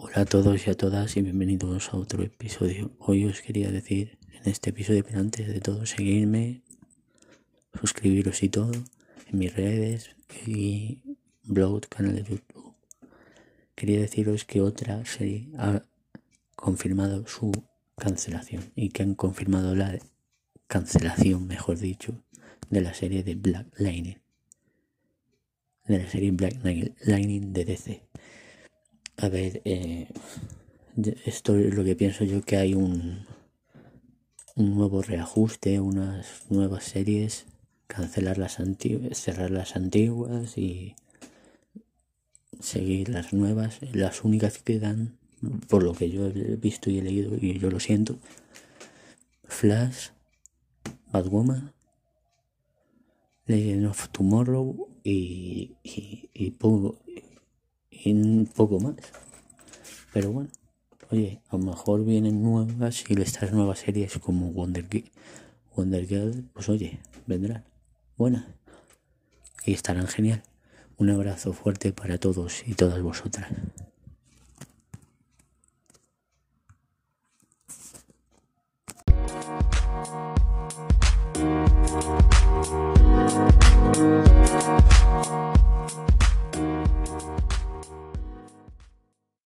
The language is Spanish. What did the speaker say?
Hola a todos y a todas y bienvenidos a otro episodio. Hoy os quería decir en este episodio, pero antes de todo, seguirme, suscribiros y todo en mis redes y blog, canal de YouTube. Quería deciros que otra serie ha confirmado su cancelación y que han confirmado la cancelación, mejor dicho, de la serie de Black Lightning. De la serie Black Lightning de DC. A ver, eh, esto es lo que pienso yo que hay un, un nuevo reajuste, unas nuevas series, cancelar las antiguas, cerrar las antiguas y seguir las nuevas. Las únicas que dan, por lo que yo he visto y he leído, y yo lo siento, Flash, Batwoman, Legend of Tomorrow y, y, y y un poco más. Pero bueno, oye, a lo mejor vienen nuevas y estas nuevas series como Wonder, Wonder Girl, pues oye, vendrán. Buenas. Y estarán genial. Un abrazo fuerte para todos y todas vosotras.